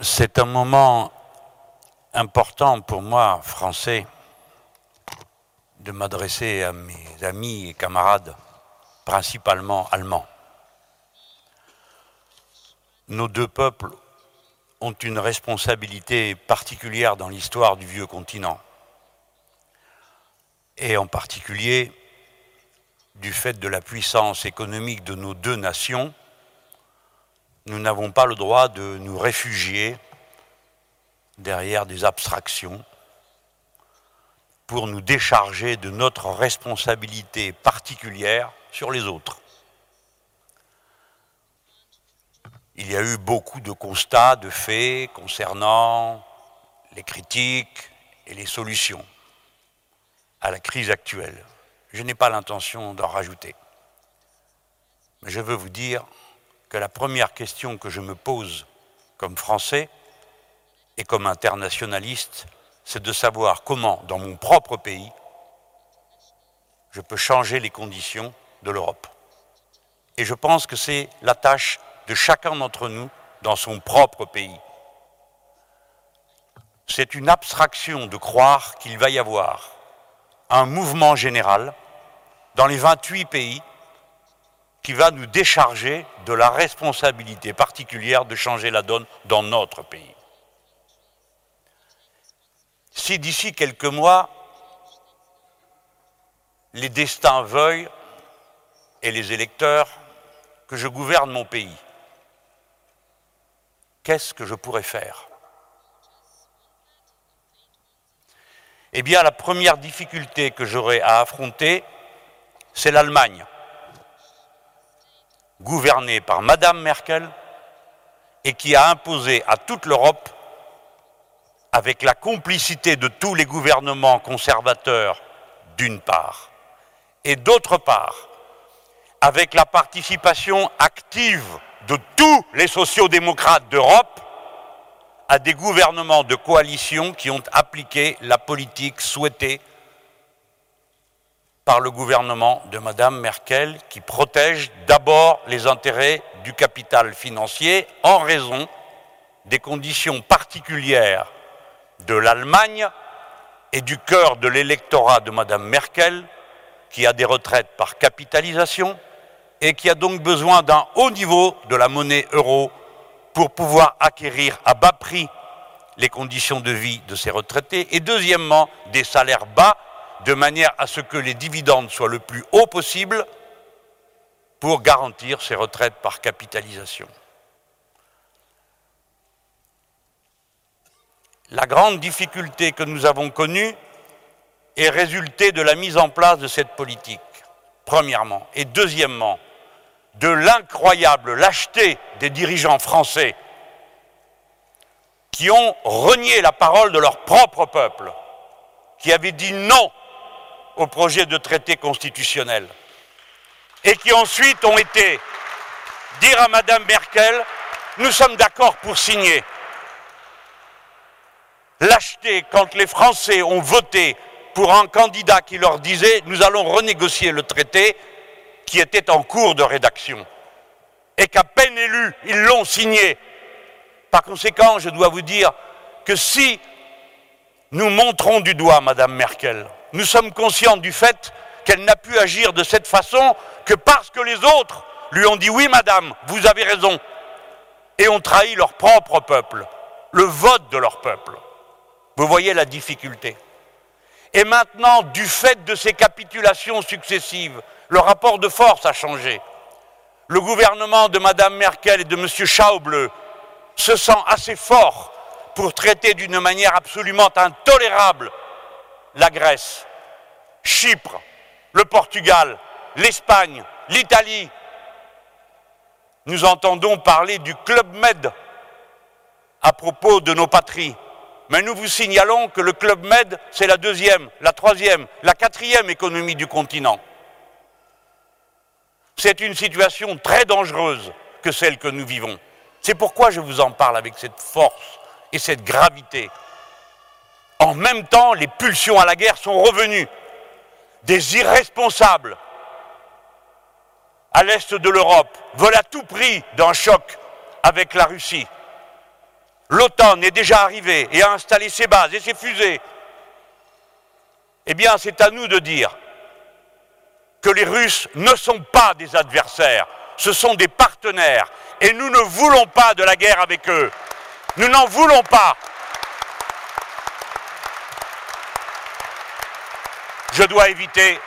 C'est un moment important pour moi, français, de m'adresser à mes amis et camarades, principalement allemands. Nos deux peuples ont une responsabilité particulière dans l'histoire du vieux continent, et en particulier du fait de la puissance économique de nos deux nations, nous n'avons pas le droit de nous réfugier derrière des abstractions pour nous décharger de notre responsabilité particulière sur les autres. Il y a eu beaucoup de constats, de faits concernant les critiques et les solutions à la crise actuelle. Je n'ai pas l'intention d'en rajouter. Mais je veux vous dire que la première question que je me pose comme Français et comme internationaliste, c'est de savoir comment, dans mon propre pays, je peux changer les conditions de l'Europe. Et je pense que c'est la tâche de chacun d'entre nous dans son propre pays. C'est une abstraction de croire qu'il va y avoir un mouvement général dans les 28 pays qui va nous décharger de la responsabilité particulière de changer la donne dans notre pays. Si d'ici quelques mois, les destins veuillent, et les électeurs, que je gouverne mon pays, qu'est-ce que je pourrais faire? Eh bien, la première difficulté que j'aurai à affronter, c'est l'Allemagne gouverné par Madame Merkel et qui a imposé à toute l'Europe, avec la complicité de tous les gouvernements conservateurs d'une part, et d'autre part, avec la participation active de tous les sociodémocrates d'Europe, à des gouvernements de coalition qui ont appliqué la politique souhaitée par le gouvernement de Mme Merkel qui protège d'abord les intérêts du capital financier en raison des conditions particulières de l'Allemagne et du cœur de l'électorat de Mme Merkel qui a des retraites par capitalisation et qui a donc besoin d'un haut niveau de la monnaie euro pour pouvoir acquérir à bas prix les conditions de vie de ses retraités et deuxièmement des salaires bas de manière à ce que les dividendes soient le plus haut possible pour garantir ces retraites par capitalisation. La grande difficulté que nous avons connue est résultée de la mise en place de cette politique, premièrement, et deuxièmement, de l'incroyable lâcheté des dirigeants français qui ont renié la parole de leur propre peuple, qui avaient dit non au projet de traité constitutionnel et qui ensuite ont été dire à Madame Merkel nous sommes d'accord pour signer. Lâcheté quand les Français ont voté pour un candidat qui leur disait nous allons renégocier le traité qui était en cours de rédaction et qu'à peine élu, ils l'ont signé. Par conséquent, je dois vous dire que si nous montrons du doigt Madame Merkel, nous sommes conscients du fait qu'elle n'a pu agir de cette façon que parce que les autres lui ont dit oui madame, vous avez raison, et ont trahi leur propre peuple, le vote de leur peuple. Vous voyez la difficulté. Et maintenant, du fait de ces capitulations successives, le rapport de force a changé. Le gouvernement de Mme Merkel et de M. Schauble se sent assez fort pour traiter d'une manière absolument intolérable la Grèce, Chypre, le Portugal, l'Espagne, l'Italie. Nous entendons parler du Club Med à propos de nos patries. Mais nous vous signalons que le Club Med, c'est la deuxième, la troisième, la quatrième économie du continent. C'est une situation très dangereuse que celle que nous vivons. C'est pourquoi je vous en parle avec cette force et cette gravité. En même temps, les pulsions à la guerre sont revenues. Des irresponsables à l'est de l'Europe veulent à tout prix d'un choc avec la Russie. l'OTAN est déjà arrivée et a installé ses bases et ses fusées, eh bien c'est à nous de dire que les Russes ne sont pas des adversaires, ce sont des partenaires et nous ne voulons pas de la guerre avec eux. Nous n'en voulons pas. Je dois éviter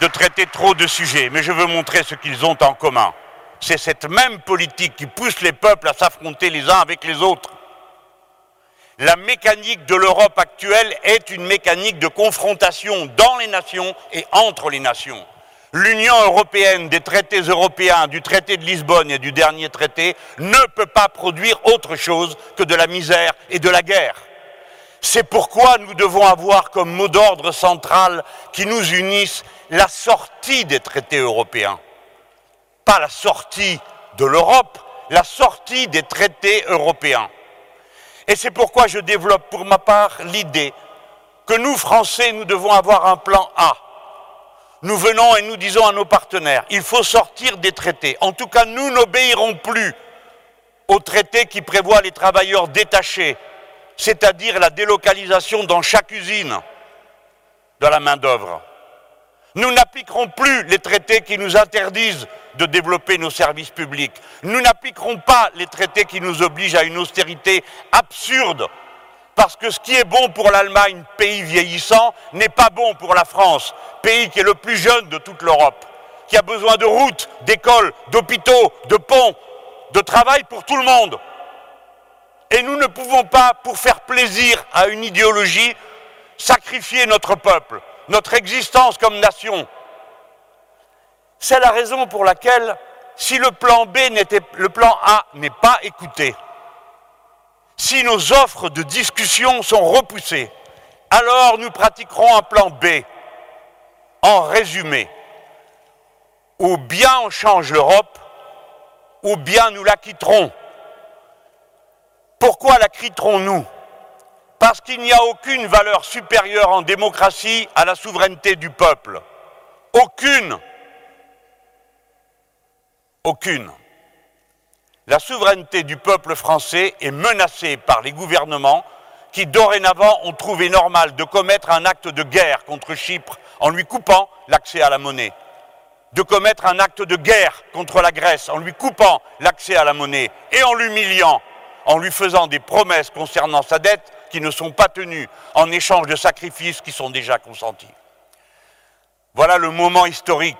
de traiter trop de sujets, mais je veux montrer ce qu'ils ont en commun. C'est cette même politique qui pousse les peuples à s'affronter les uns avec les autres. La mécanique de l'Europe actuelle est une mécanique de confrontation dans les nations et entre les nations. L'Union européenne, des traités européens, du traité de Lisbonne et du dernier traité, ne peut pas produire autre chose que de la misère et de la guerre. C'est pourquoi nous devons avoir comme mot d'ordre central qui nous unisse la sortie des traités européens. Pas la sortie de l'Europe, la sortie des traités européens. Et c'est pourquoi je développe pour ma part l'idée que nous, Français, nous devons avoir un plan A. Nous venons et nous disons à nos partenaires, il faut sortir des traités. En tout cas, nous n'obéirons plus aux traités qui prévoient les travailleurs détachés, c'est-à-dire la délocalisation dans chaque usine de la main-d'œuvre. Nous n'appliquerons plus les traités qui nous interdisent de développer nos services publics. Nous n'appliquerons pas les traités qui nous obligent à une austérité absurde. Parce que ce qui est bon pour l'Allemagne, pays vieillissant, n'est pas bon pour la France, pays qui est le plus jeune de toute l'Europe, qui a besoin de routes, d'écoles, d'hôpitaux, de ponts, de travail pour tout le monde. Et nous ne pouvons pas, pour faire plaisir à une idéologie, sacrifier notre peuple notre existence comme nation. C'est la raison pour laquelle, si le plan B A n'est pas écouté, si nos offres de discussion sont repoussées, alors nous pratiquerons un plan B. En résumé, ou bien on change l'Europe, ou bien nous la quitterons. Pourquoi la quitterons-nous parce qu'il n'y a aucune valeur supérieure en démocratie à la souveraineté du peuple. Aucune. Aucune. La souveraineté du peuple français est menacée par les gouvernements qui dorénavant ont trouvé normal de commettre un acte de guerre contre Chypre en lui coupant l'accès à la monnaie, de commettre un acte de guerre contre la Grèce en lui coupant l'accès à la monnaie et en l'humiliant, en lui faisant des promesses concernant sa dette qui ne sont pas tenus en échange de sacrifices qui sont déjà consentis. Voilà le moment historique.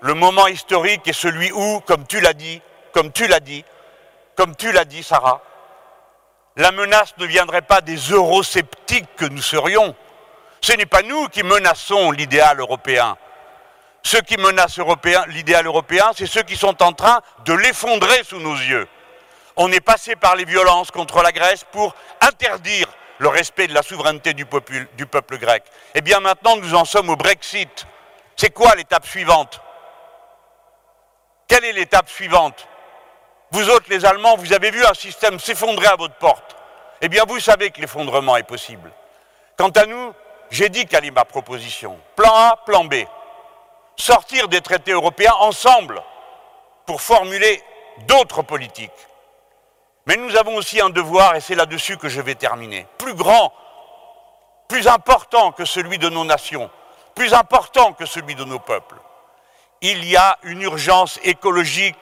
Le moment historique est celui où, comme tu l'as dit, comme tu l'as dit, comme tu l'as dit, Sarah, la menace ne viendrait pas des eurosceptiques que nous serions. Ce n'est pas nous qui menaçons l'idéal européen. Ceux qui menacent l'idéal européen, c'est ceux qui sont en train de l'effondrer sous nos yeux. On est passé par les violences contre la Grèce pour interdire le respect de la souveraineté du peuple, grec. Eh bien maintenant, nous en sommes au Brexit. C'est quoi l'étape suivante? Quelle est l'étape suivante? Vous autres, les Allemands, vous avez vu un système s'effondrer à votre porte. Eh bien, vous savez que l'effondrement est possible. Quant à nous, j'ai dit quelle est ma proposition. Plan A, plan B. Sortir des traités européens ensemble pour formuler d'autres politiques. Mais nous avons aussi un devoir, et c'est là-dessus que je vais terminer, plus grand, plus important que celui de nos nations, plus important que celui de nos peuples. Il y a une urgence écologique,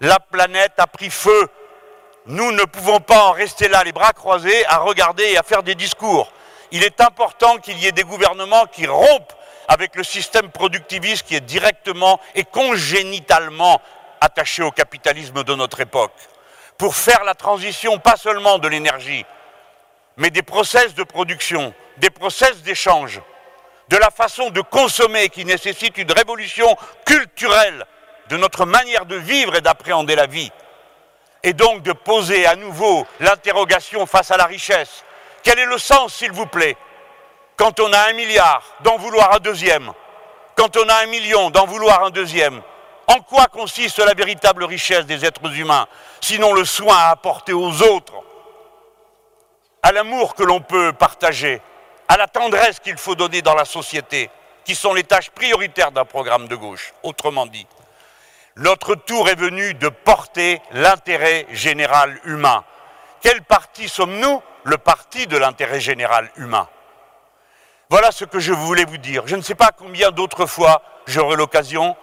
la planète a pris feu, nous ne pouvons pas en rester là les bras croisés à regarder et à faire des discours. Il est important qu'il y ait des gouvernements qui rompent avec le système productiviste qui est directement et congénitalement attaché au capitalisme de notre époque pour faire la transition pas seulement de l'énergie, mais des process de production, des process d'échange, de la façon de consommer qui nécessite une révolution culturelle de notre manière de vivre et d'appréhender la vie, et donc de poser à nouveau l'interrogation face à la richesse. Quel est le sens, s'il vous plaît, quand on a un milliard, d'en vouloir un deuxième, quand on a un million, d'en vouloir un deuxième en quoi consiste la véritable richesse des êtres humains, sinon le soin à apporter aux autres, à l'amour que l'on peut partager, à la tendresse qu'il faut donner dans la société, qui sont les tâches prioritaires d'un programme de gauche, autrement dit. Notre tour est venu de porter l'intérêt général humain. Quel parti sommes-nous? Le parti de l'intérêt général humain. Voilà ce que je voulais vous dire. Je ne sais pas combien d'autres fois j'aurai l'occasion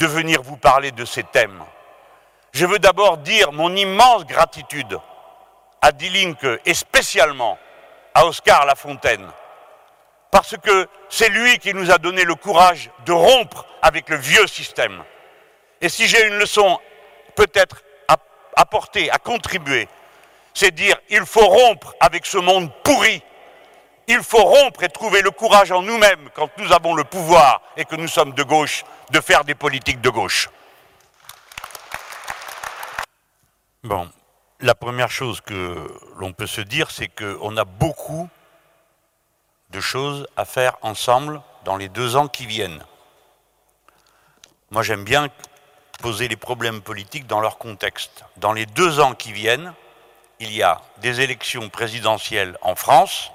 de venir vous parler de ces thèmes. Je veux d'abord dire mon immense gratitude à Die et spécialement à Oscar Lafontaine, parce que c'est lui qui nous a donné le courage de rompre avec le vieux système. Et si j'ai une leçon peut-être à apporter, à contribuer, c'est dire il faut rompre avec ce monde pourri. Il faut rompre et trouver le courage en nous-mêmes, quand nous avons le pouvoir et que nous sommes de gauche, de faire des politiques de gauche. Bon, la première chose que l'on peut se dire, c'est qu'on a beaucoup de choses à faire ensemble dans les deux ans qui viennent. Moi, j'aime bien poser les problèmes politiques dans leur contexte. Dans les deux ans qui viennent, il y a des élections présidentielles en France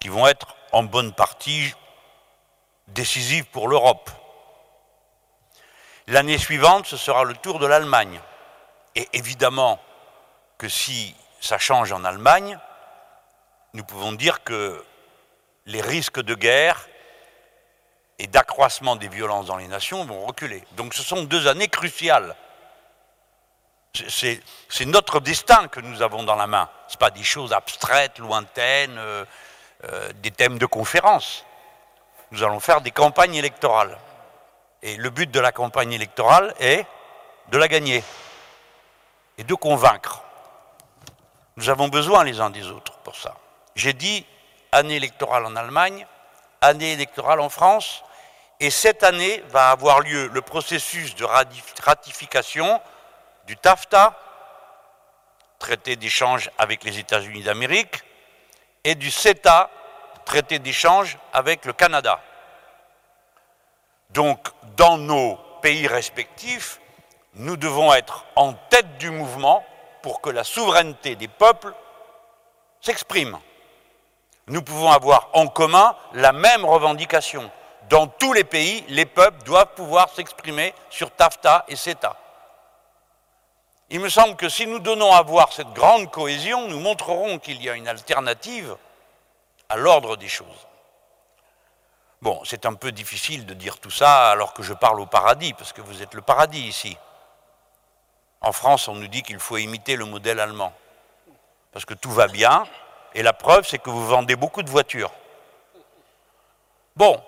qui vont être en bonne partie décisives pour l'Europe. L'année suivante, ce sera le tour de l'Allemagne. Et évidemment que si ça change en Allemagne, nous pouvons dire que les risques de guerre et d'accroissement des violences dans les nations vont reculer. Donc ce sont deux années cruciales. C'est notre destin que nous avons dans la main. Ce pas des choses abstraites, lointaines, euh, euh, des thèmes de conférence. Nous allons faire des campagnes électorales. Et le but de la campagne électorale est de la gagner et de convaincre. Nous avons besoin les uns des autres pour ça. J'ai dit année électorale en Allemagne, année électorale en France, et cette année va avoir lieu le processus de ratification du TAFTA, traité d'échange avec les États-Unis d'Amérique, et du CETA, traité d'échange avec le Canada. Donc, dans nos pays respectifs, nous devons être en tête du mouvement pour que la souveraineté des peuples s'exprime. Nous pouvons avoir en commun la même revendication. Dans tous les pays, les peuples doivent pouvoir s'exprimer sur TAFTA et CETA. Il me semble que si nous donnons à voir cette grande cohésion, nous montrerons qu'il y a une alternative à l'ordre des choses. Bon, c'est un peu difficile de dire tout ça alors que je parle au paradis, parce que vous êtes le paradis ici. En France, on nous dit qu'il faut imiter le modèle allemand, parce que tout va bien, et la preuve, c'est que vous vendez beaucoup de voitures. Bon,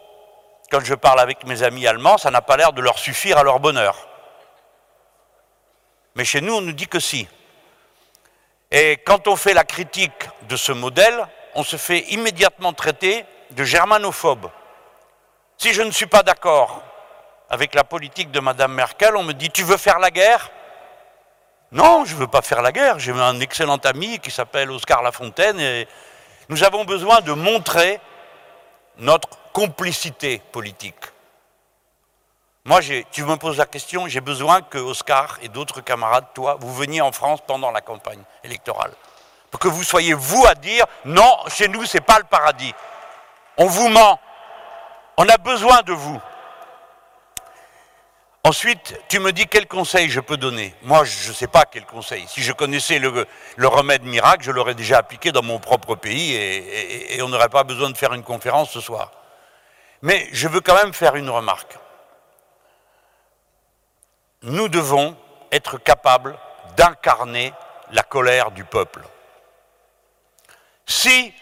quand je parle avec mes amis allemands, ça n'a pas l'air de leur suffire à leur bonheur. Mais chez nous, on nous dit que si. Et quand on fait la critique de ce modèle, on se fait immédiatement traiter de germanophobe. Si je ne suis pas d'accord avec la politique de Mme Merkel, on me dit Tu veux faire la guerre? Non, je ne veux pas faire la guerre. J'ai un excellent ami qui s'appelle Oscar Lafontaine et nous avons besoin de montrer notre complicité politique. Moi, tu me poses la question, j'ai besoin que Oscar et d'autres camarades, toi, vous veniez en France pendant la campagne électorale. Pour que vous soyez vous à dire non, chez nous, ce n'est pas le paradis. On vous ment. On a besoin de vous. Ensuite, tu me dis quel conseil je peux donner. Moi, je ne sais pas quel conseil. Si je connaissais le, remède miracle, je l'aurais déjà appliqué dans mon propre pays et on n'aurait pas besoin de faire une conférence ce soir. Mais je veux quand même faire une remarque. Nous devons être capables d'incarner la colère du peuple. Si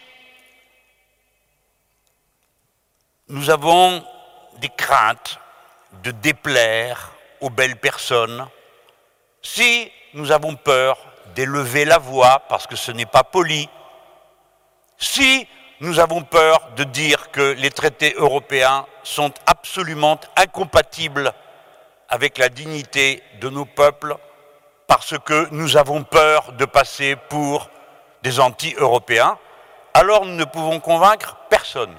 nous avons des craintes de déplaire aux belles personnes, si nous avons peur d'élever la voix parce que ce n'est pas poli, si nous avons peur de dire que les traités européens sont absolument incompatibles avec la dignité de nos peuples, parce que nous avons peur de passer pour des anti-européens, alors nous ne pouvons convaincre personne.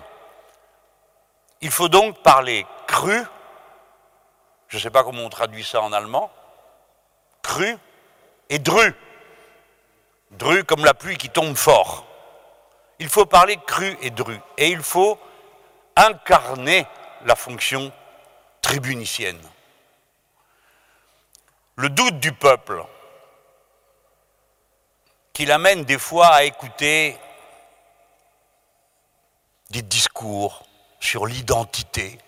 Il faut donc parler cru je ne sais pas comment on traduit ça en allemand, cru et dru. Dru comme la pluie qui tombe fort. Il faut parler cru et dru. Et il faut incarner la fonction tribunicienne. Le doute du peuple, qui l'amène des fois à écouter des discours sur l'identité.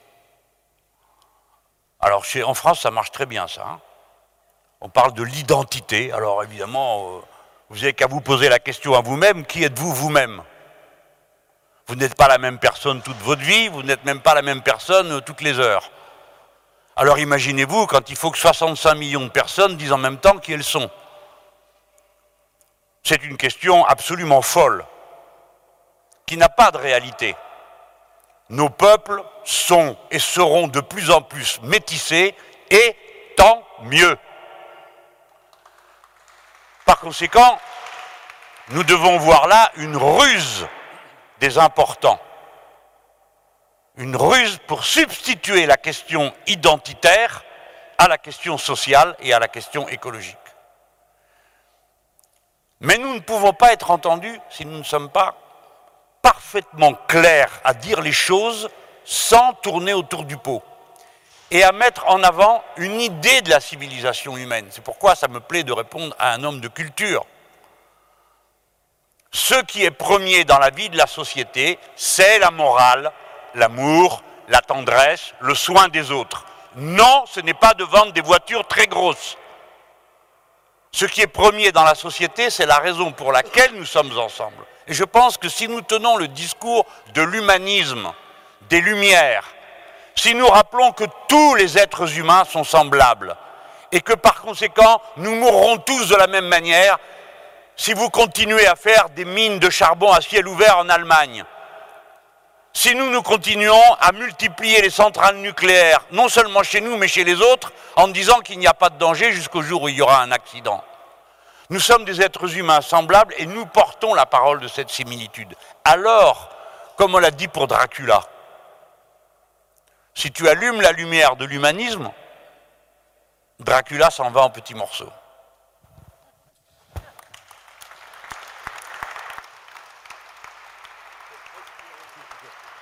Alors en France, ça marche très bien ça. Hein. On parle de l'identité. Alors évidemment, euh, vous n'avez qu'à vous poser la question à vous-même, qui êtes-vous vous-même? Vous, n'êtes pas la même personne toute votre vie, vous n'êtes même pas la même personne euh, toutes les heures. Alors imaginez-vous quand il faut que 65 millions de personnes disent en même temps qui elles sont. C'est une question absolument folle, qui n'a pas de réalité. Nos peuples sont et seront de plus en plus métissés, et tant mieux. Par conséquent, nous devons voir là une ruse des importants, une ruse pour substituer la question identitaire à la question sociale et à la question écologique. Mais nous ne pouvons pas être entendus si nous ne sommes pas parfaitement clairs à dire les choses sans tourner autour du pot et à mettre en avant une idée de la civilisation humaine. C'est pourquoi ça me plaît de répondre à un homme de culture. Ce qui est premier dans la vie de la société, c'est la morale, l'amour, la tendresse, le soin des autres. Non, ce n'est pas de vendre des voitures très grosses. Ce qui est premier dans la société, c'est la raison pour laquelle nous sommes ensemble. Et je pense que si nous tenons le discours de l'humanisme, des Lumières, si nous rappelons que tous les êtres humains sont semblables, et que par conséquent, nous mourrons tous de la même manière, si vous continuez à faire des mines de charbon à ciel ouvert en Allemagne, si nous nous continuons à multiplier les centrales nucléaires, non seulement chez nous, mais chez les autres, en disant qu'il n'y a pas de danger jusqu'au jour où il y aura un accident. Nous sommes des êtres humains semblables et nous portons la parole de cette similitude. Alors, comme on l'a dit pour Dracula, si tu allumes la lumière de l'humanisme, Dracula s'en va en petits morceaux.